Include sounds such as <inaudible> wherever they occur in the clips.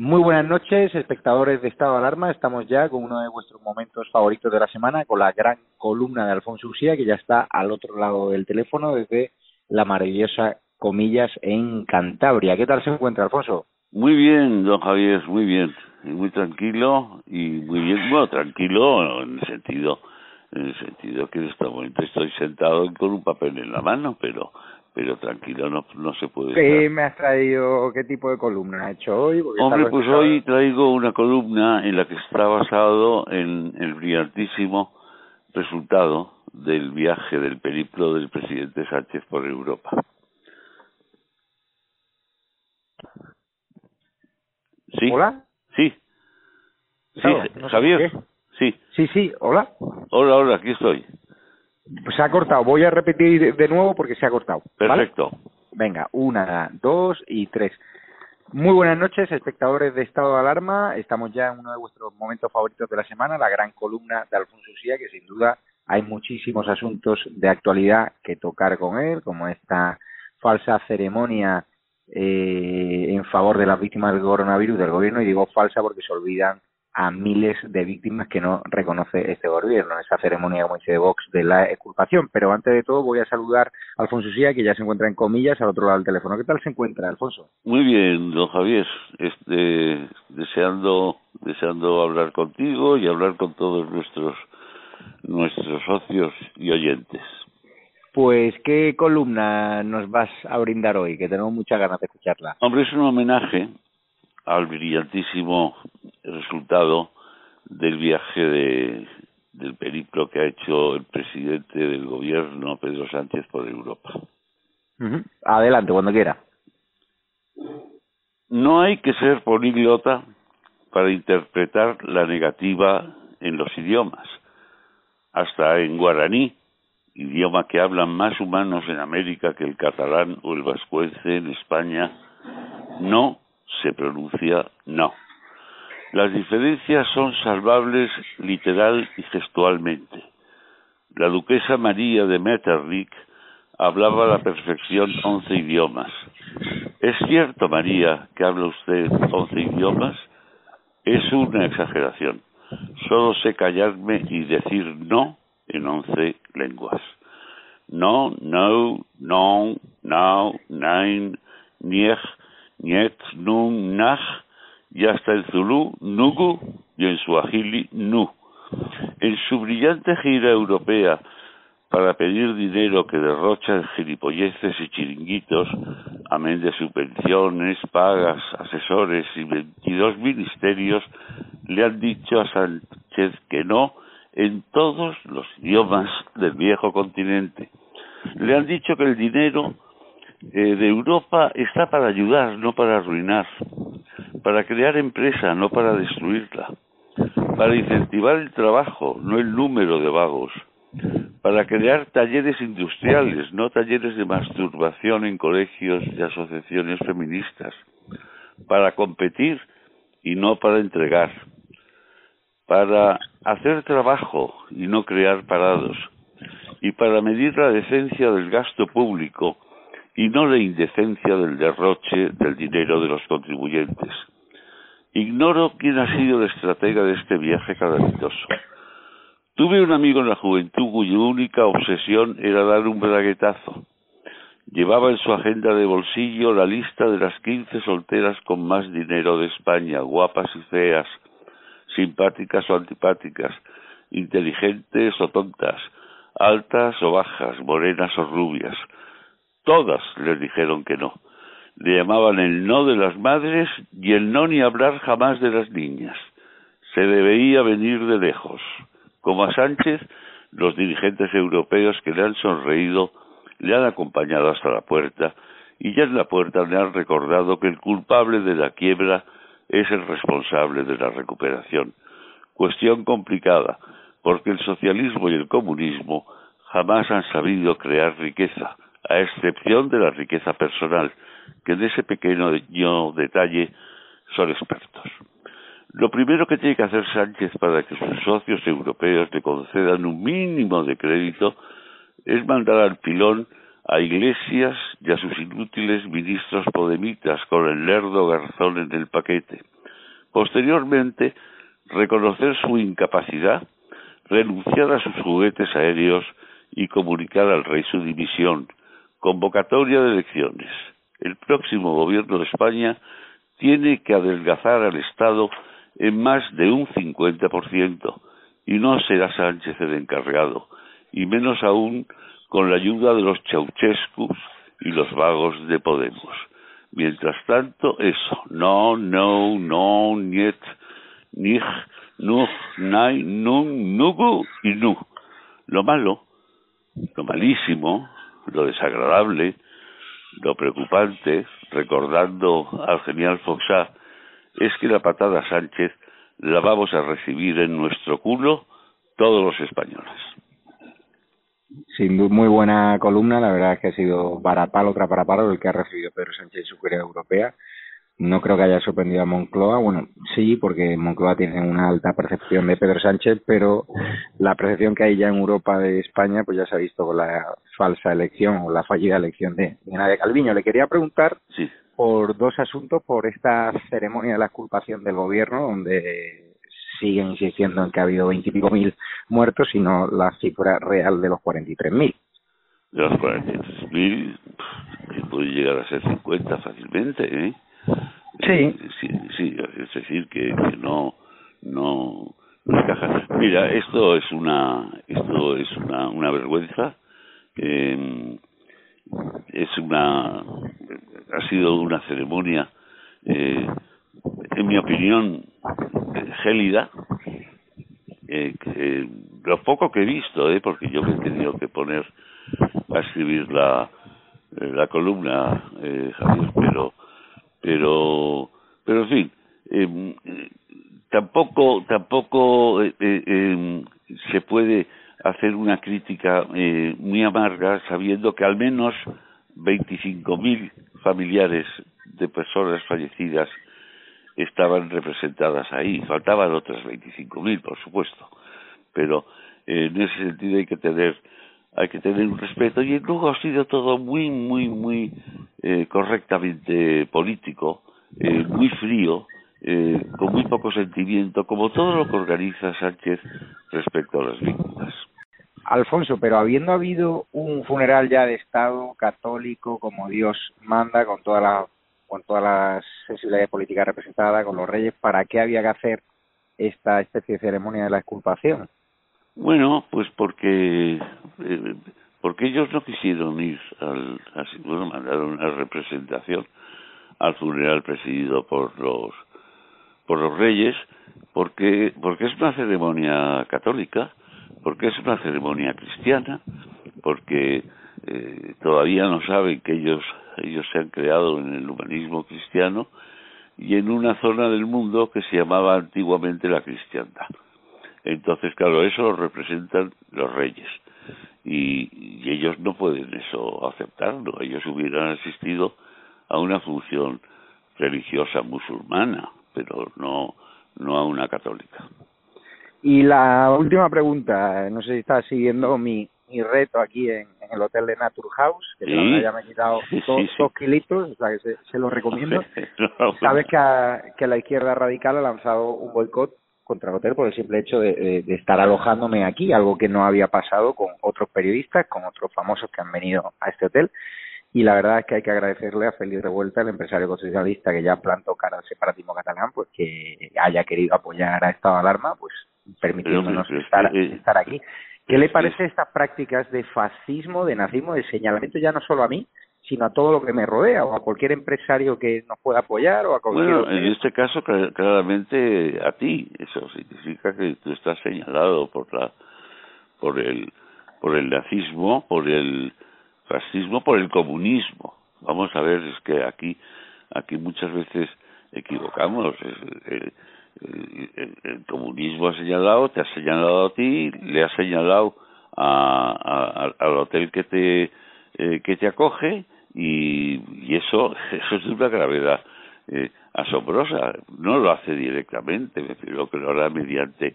Muy buenas noches, espectadores de Estado de Alarma. Estamos ya con uno de vuestros momentos favoritos de la semana, con la gran columna de Alfonso Usía, que ya está al otro lado del teléfono desde la maravillosa Comillas en Cantabria. ¿Qué tal se encuentra, Alfonso? Muy bien, don Javier, muy bien. Muy tranquilo y muy bien. Bueno, tranquilo en el sentido, en el sentido que en este momento estoy sentado con un papel en la mano, pero pero tranquilo, no, no se puede. ¿Qué me has traído? ¿Qué tipo de columna has hecho hoy? Hombre, pues hoy traigo una columna en la que está basado en el brillantísimo resultado del viaje, del periplo del presidente Sánchez por Europa. ¿Sí? ¿Hola? Sí. Sí, Javier. Sí. Sí, sí, hola. Hola, hola, aquí estoy. Pues se ha cortado. Voy a repetir de nuevo porque se ha cortado. Perfecto. Venga, una, dos y tres. Muy buenas noches, espectadores de Estado de Alarma. Estamos ya en uno de vuestros momentos favoritos de la semana, la gran columna de Alfonso Sía, que sin duda hay muchísimos asuntos de actualidad que tocar con él, como esta falsa ceremonia eh, en favor de las víctimas del coronavirus del gobierno, y digo falsa porque se olvidan a miles de víctimas que no reconoce este gobierno, esa ceremonia, como dice Vox, de la exculpación. Pero antes de todo voy a saludar a Alfonso Sía, que ya se encuentra en comillas al otro lado del teléfono. ¿Qué tal se encuentra, Alfonso? Muy bien, don Javier. Este, deseando, deseando hablar contigo y hablar con todos nuestros, nuestros socios y oyentes. Pues, ¿qué columna nos vas a brindar hoy? Que tenemos muchas ganas de escucharla. Hombre, es un homenaje al brillantísimo resultado del viaje de, del periplo que ha hecho el presidente del gobierno, Pedro Sánchez, por Europa. Adelante, cuando quiera. No hay que ser políglota para interpretar la negativa en los idiomas. Hasta en guaraní, idioma que hablan más humanos en América que el catalán o el vascuence en España, no se pronuncia no. Las diferencias son salvables literal y gestualmente. La duquesa María de Metternich hablaba a la perfección once idiomas. ¿Es cierto, María, que habla usted once idiomas? Es una exageración. Solo sé callarme y decir no en once lenguas. No, no, no, no, nein, niech, Niet, Nun, Nach, y hasta el Zulu, Nugu, y en Suajili, Nu. En su brillante gira europea para pedir dinero que derrocha gilipolleces y chiringuitos, amén de subvenciones, pagas, asesores y 22 ministerios, le han dicho a Sánchez que no en todos los idiomas del viejo continente. Le han dicho que el dinero eh, de Europa está para ayudar, no para arruinar, para crear empresa, no para destruirla, para incentivar el trabajo, no el número de vagos, para crear talleres industriales, no talleres de masturbación en colegios y asociaciones feministas, para competir y no para entregar, para hacer trabajo y no crear parados, y para medir la decencia del gasto público y no la indecencia del derroche del dinero de los contribuyentes. Ignoro quién ha sido el estratega de este viaje calamitoso. Tuve un amigo en la juventud cuya única obsesión era dar un braguetazo. Llevaba en su agenda de bolsillo la lista de las quince solteras con más dinero de España, guapas y feas, simpáticas o antipáticas, inteligentes o tontas, altas o bajas, morenas o rubias, Todas les dijeron que no. Le llamaban el no de las madres y el no ni hablar jamás de las niñas. Se le veía venir de lejos. Como a Sánchez, los dirigentes europeos que le han sonreído le han acompañado hasta la puerta y ya en la puerta le han recordado que el culpable de la quiebra es el responsable de la recuperación. Cuestión complicada, porque el socialismo y el comunismo jamás han sabido crear riqueza, a excepción de la riqueza personal, que en ese pequeño detalle son expertos. Lo primero que tiene que hacer Sánchez para que sus socios europeos le concedan un mínimo de crédito es mandar al pilón a Iglesias y a sus inútiles ministros podemitas con el lerdo garzón en el paquete. Posteriormente, reconocer su incapacidad, renunciar a sus juguetes aéreos y comunicar al rey su dimisión. Convocatoria de elecciones. El próximo gobierno de España tiene que adelgazar al Estado en más de un 50% y no será Sánchez el encargado, y menos aún con la ayuda de los Ceausescus y los vagos de Podemos. Mientras tanto, eso, no, no, no, niet, nich, nuch, nai, nun, nugu y nu. Lo malo, lo malísimo, lo desagradable, lo preocupante, recordando al genial Foxá, es que la patada Sánchez la vamos a recibir en nuestro culo todos los españoles. Sin muy buena columna. La verdad es que ha sido para palo tras para palo el que ha recibido Pedro Sánchez en su carrera europea. No creo que haya sorprendido a Moncloa. Bueno, sí, porque Moncloa tiene una alta percepción de Pedro Sánchez, pero la percepción que hay ya en Europa de España, pues ya se ha visto con la falsa elección o la fallida elección de, de Nadia Calviño. Le quería preguntar sí. por dos asuntos, por esta ceremonia de la exculpación del gobierno, donde siguen insistiendo en que ha habido veintipico mil muertos, sino la cifra real de los cuarenta y tres mil. De los cuarenta y tres mil, que puede llegar a ser cincuenta fácilmente, ¿eh? Sí. Eh, sí, sí, es decir, que, que no, no, no encaja. Mira, esto es una, esto es una, una vergüenza. Eh, es una, ha sido una ceremonia, eh, en mi opinión, gélida, eh, que, lo poco que he visto, eh, porque yo me he tenido que poner a escribir la, eh, la columna, eh, Javier, pero, pero, pero en fin, eh, tampoco, tampoco eh, eh, se puede hacer una crítica eh, muy amarga sabiendo que al menos 25.000 familiares de personas fallecidas estaban representadas ahí. Faltaban otras 25.000, por supuesto. Pero en ese sentido hay que tener hay que tener un respeto y luego ha sido todo muy muy muy eh, correctamente político eh, muy frío eh, con muy poco sentimiento como todo lo que organiza Sánchez respecto a las víctimas Alfonso, pero habiendo habido un funeral ya de Estado católico como Dios manda, con toda la con todas las sensibilidades políticas representadas, con los reyes, ¿para qué había que hacer esta especie de ceremonia de la exculpación? Bueno, pues porque eh, porque ellos no quisieron ir al, bueno, mandaron una representación al funeral presidido por los por los reyes, porque porque es una ceremonia católica, porque es una ceremonia cristiana, porque eh, todavía no saben que ellos ellos se han creado en el humanismo cristiano y en una zona del mundo que se llamaba antiguamente la cristiandad. Entonces, claro, eso lo representan los reyes y, y ellos no pueden eso aceptarlo. Ellos hubieran asistido a una función religiosa musulmana, pero no no a una católica. Y la última pregunta, no sé si estás siguiendo mi, mi reto aquí en, en el hotel de Naturhaus, que Sí. ya me he quitado <laughs> dos, sí, sí. dos kilitos, o sea que se, se lo recomiendo. <laughs> No, Sabes que, a- que la izquierda radical ha lanzado un boicot contra el hotel por el simple hecho de, de- de estar alojándome aquí, algo que no había pasado con otros periodistas, con otros famosos que han venido a este hotel. Y la verdad es que hay que agradecerle a Félix Revuelta, el empresario constitucionalista que ya plantó cara al separatismo catalán, pues que haya querido apoyar a estado de alarma, pues permitiéndonos Pero, pero, estar, eh, estar aquí. ¿Qué le parece estas prácticas de fascismo, de nazismo, de señalamiento ya no solo a mí, sino a todo lo que me rodea o a cualquier empresario que nos pueda apoyar o a cualquier Bueno, en este caso cl- claramente a ti, eso significa que tú estás señalado por la por el por el nazismo, por el fascismo, por el comunismo. Vamos a ver, es que aquí aquí muchas veces equivocamos. Es- El, el- el- el comunismo ha señalado, te ha señalado a ti, le ha señalado a, a, hotel que te eh, que te acoge y, y eso <laughs> eso es de una gravedad eh, asombrosa. No lo hace directamente, me refiero que lo hará mediante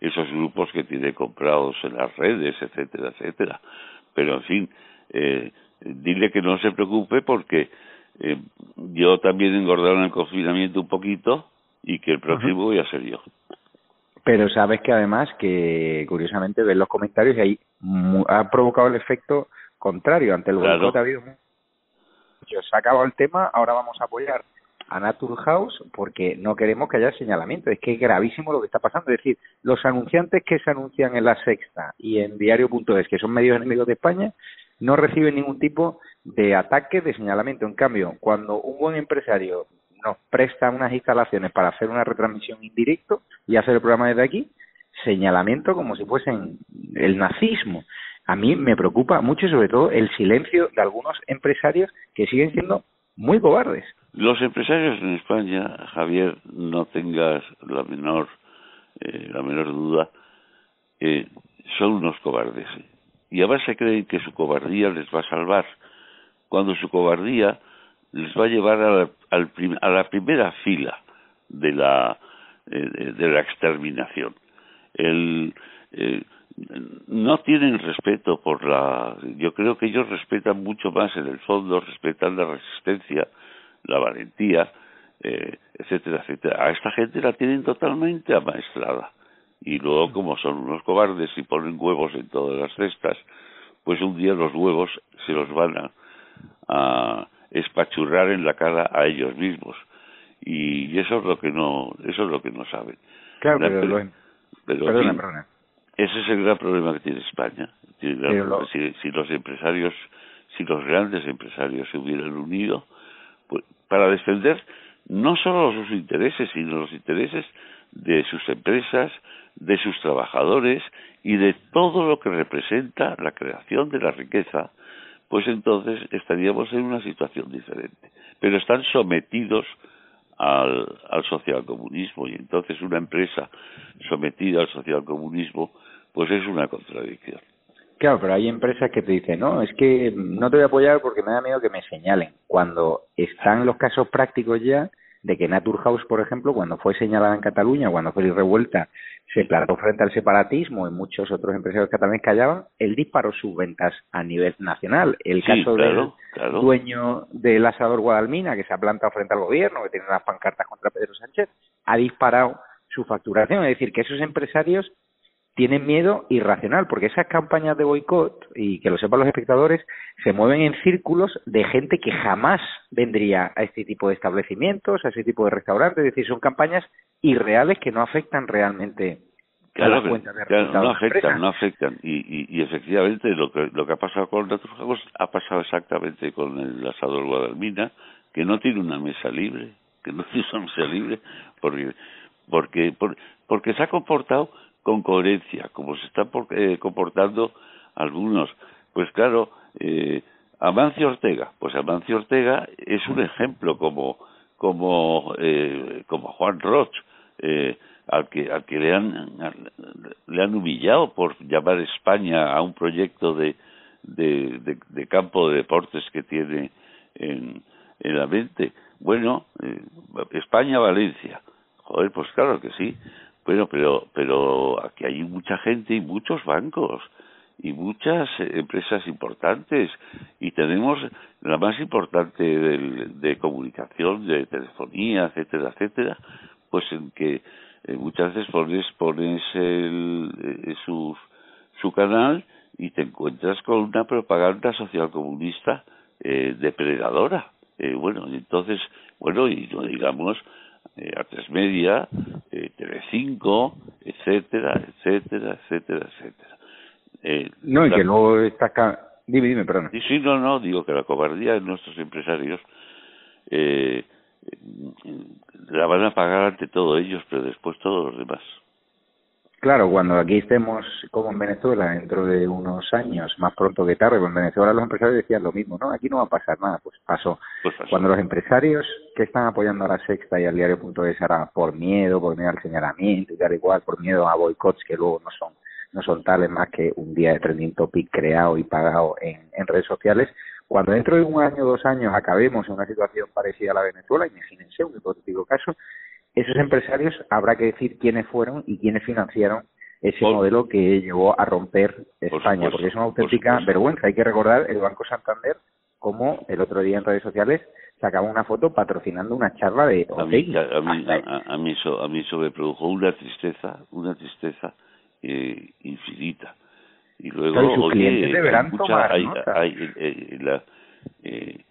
esos grupos que tiene comprados en las redes, etcétera, etcétera. Pero en fin, eh, dile que no se preocupe porque eh, yo también engordaron en el confinamiento un poquito y que el próximo voy a ser yo. Pero sabes que además que curiosamente ves los comentarios y ahí ha provocado el efecto contrario ante el claro. ha habido se ha acabado el tema, ahora vamos a apoyar a Naturhaus porque no queremos que haya señalamiento. Es que es gravísimo lo que está pasando. Es decir, los anunciantes que se anuncian en La Sexta y en Diario.es, que son medios enemigos de España, no reciben ningún tipo de ataque, de señalamiento. En cambio, cuando un buen empresario nos presta unas instalaciones para hacer una retransmisión indirecto y hacer el programa desde aquí, señalamiento como si fuesen el nazismo. A mí me preocupa mucho, sobre todo, el silencio de algunos empresarios que siguen siendo muy cobardes. Los empresarios en España, Javier, no tengas la menor, eh, la menor duda, eh, son unos cobardes. Y además se creen que su cobardía les va a salvar, cuando su cobardía les va a llevar a la, a la primera fila de la, eh, de la exterminación. El, eh, no tienen respeto por la yo creo que ellos respetan mucho más en el fondo respetan la resistencia la valentía eh, etcétera etcétera. A esta gente la tienen totalmente amaestrada. Y luego como son unos cobardes y ponen huevos en todas las cestas pues un día los huevos se los van a, a espachurrar en la cara a ellos mismos. Y eso es lo que no eso es lo que no saben. Claro pero, perdona, ese es el gran problema que tiene España. si, si, los empresarios, si los grandes empresarios se hubieran unido pues, para defender no solo sus intereses, sino los intereses de sus empresas, de sus trabajadores y de todo lo que representa la creación de la riqueza, pues entonces estaríamos en una situación diferente. Pero están sometidos al, al socialcomunismo y entonces una empresa sometida al socialcomunismo pues es una contradicción. Claro, pero hay empresas que te dicen, no, es que no te voy a apoyar porque me da miedo que me señalen. Cuando están los casos prácticos ya de que Naturhaus, por ejemplo, cuando fue señalada en Cataluña, cuando fue revuelta, se plantó frente al separatismo y muchos otros empresarios catalanes callaban, él disparó sus ventas a nivel nacional. El caso del dueño del asador Guadalmina, que se ha plantado frente al gobierno, que tiene unas pancartas contra Pedro Sánchez, ha disparado su facturación. Es decir, que esos empresarios tienen miedo irracional, porque esas campañas de boicot, y que lo sepan los espectadores, se mueven en círculos de gente que jamás vendría a este tipo de establecimientos, a ese tipo de restaurantes, es decir, son campañas irreales que no afectan realmente claro, a las cuentas de claro, no afectan, no afectan, y, y, efectivamente lo que, lo que ha pasado con Naturjagos ha pasado exactamente con el asador Guadalmina, que no tiene una mesa libre, que no tiene una mesa libre, porque porque porque se ha comportado con coherencia, como se están eh, comportando algunos. Pues claro, eh, Amancio Ortega, pues Amancio Ortega es un ejemplo como como eh, como Juan Roch, eh, al que al que le han le han humillado por llamar España a un proyecto de de, campo de deportes que tiene en, en la mente. Bueno, eh, España Valencia, joder, pues claro que sí, bueno, pero, pero aquí hay mucha gente y muchos bancos y muchas empresas importantes y tenemos la más importante de, de comunicación, de telefonía, etcétera, etcétera, pues en que eh, muchas veces pones, pones el, eh, su, su canal y te encuentras con una propaganda social comunista eh, depredadora. Eh, bueno, entonces, bueno, y no digamos eh, a tres media, eh, Telecinco, etcétera, etcétera, etcétera, etcétera. Eh, no, y que luego está... Dime, dime, perdón. Sí, sí, no, no, digo que la cobardía de nuestros empresarios eh, la van a pagar ante todo ellos, pero después todos los demás. Claro, cuando aquí estemos como en Venezuela dentro de unos años, más pronto que tarde, pues en Venezuela los empresarios decían lo mismo, ¿no? Aquí no va a pasar nada, pues pasó. Pues cuando los empresarios que están apoyando a la Sexta y al diario.es ahora por miedo, por miedo al señalamiento y tal igual, por miedo a boicots que luego no son no son tales más que un día de trending topic creado y pagado en, en redes sociales. Cuando dentro de un año o dos años acabemos en una situación parecida a la Venezuela, imagínense un hipotético caso, esos empresarios habrá que decir quiénes fueron y quiénes financiaron ese modelo que llevó a romper España, porque es una auténtica vergüenza. Hay que recordar el Banco Santander como el otro día en redes sociales sacaba una foto patrocinando una charla de a mí, a, mí, a, mí eso, a mí eso me produjo una tristeza, una tristeza eh, infinita. Y luego, oye, hay mucha, hay, hay, eh, la, eh,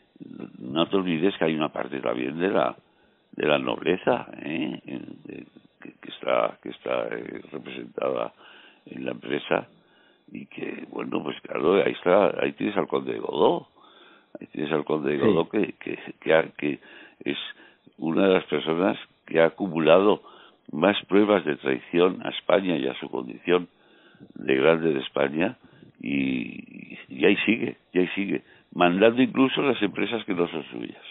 no te olvides que hay una parte también de la de la nobleza ¿eh? que, que, está que está eh, representada en la empresa y que bueno pues claro ahí está ahí tienes al conde de Godó ahí tienes al conde de Godó que, que, que, que es una de las personas que ha acumulado más pruebas de traición a España y a su condición de grande de España y, y ahí sigue, y ahí sigue, mandando incluso las empresas que no son suyas.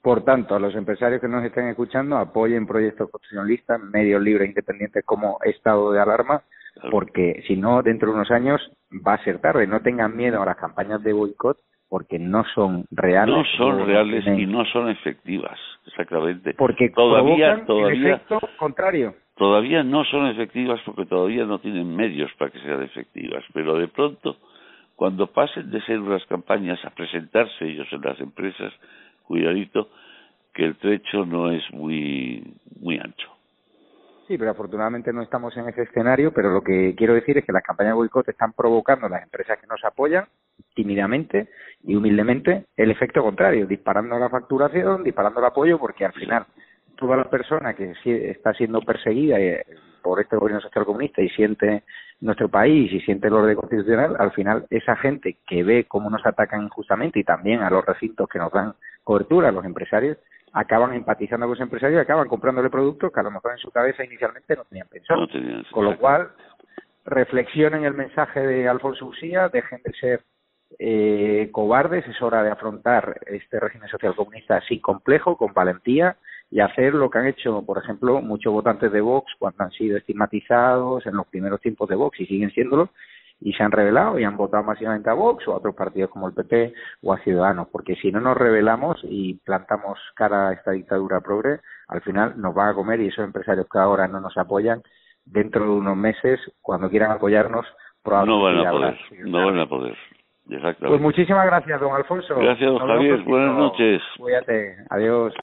Por tanto, a los empresarios que nos estén escuchando, apoyen proyectos constitucionalistas, medios libres e independientes como estado de alarma, porque si no, dentro de unos años va a ser tarde. No tengan miedo a las campañas de boicot, porque no son reales. No son reales y no son efectivas, exactamente. Porque todavía, todavía, efecto contrario. Todavía no son efectivas porque todavía no tienen medios para que sean efectivas, pero de pronto, cuando pasen de ser unas campañas a presentarse ellos en las empresas, cuidadito que el trecho no es muy muy ancho. Sí, pero afortunadamente no estamos en ese escenario, pero lo que quiero decir es que las campañas de boicot están provocando las empresas que nos apoyan tímidamente y humildemente el efecto contrario, disparando la facturación, disparando el apoyo, porque al final toda la persona que está siendo perseguida eh, por este gobierno social comunista y siente nuestro país y siente el orden constitucional, al final esa gente que ve cómo nos atacan injustamente y también a los recintos que nos dan cobertura, los empresarios, acaban empatizando con los empresarios y acaban comprándole productos que a lo mejor en su cabeza inicialmente no tenían pensado. con lo cual, reflexionen el mensaje de Alfonso Usía, dejen de ser eh, cobardes, es hora de afrontar este régimen social comunista así complejo, con valentía, y hacer lo que han hecho, por ejemplo, muchos votantes de Vox cuando han sido estigmatizados en los primeros tiempos de Vox y siguen siéndolo, y se han revelado y han votado masivamente a Vox o a otros partidos como el PP o a Ciudadanos, porque si no nos revelamos y plantamos cara a esta dictadura progre, al final nos van a comer y esos empresarios que ahora no nos apoyan, dentro de unos meses, cuando quieran apoyarnos, probablemente no van a poder, no van a poder. Pues muchísimas gracias, don Alfonso. Gracias, don Javier. Buenas noches. Cuídate. Adiós.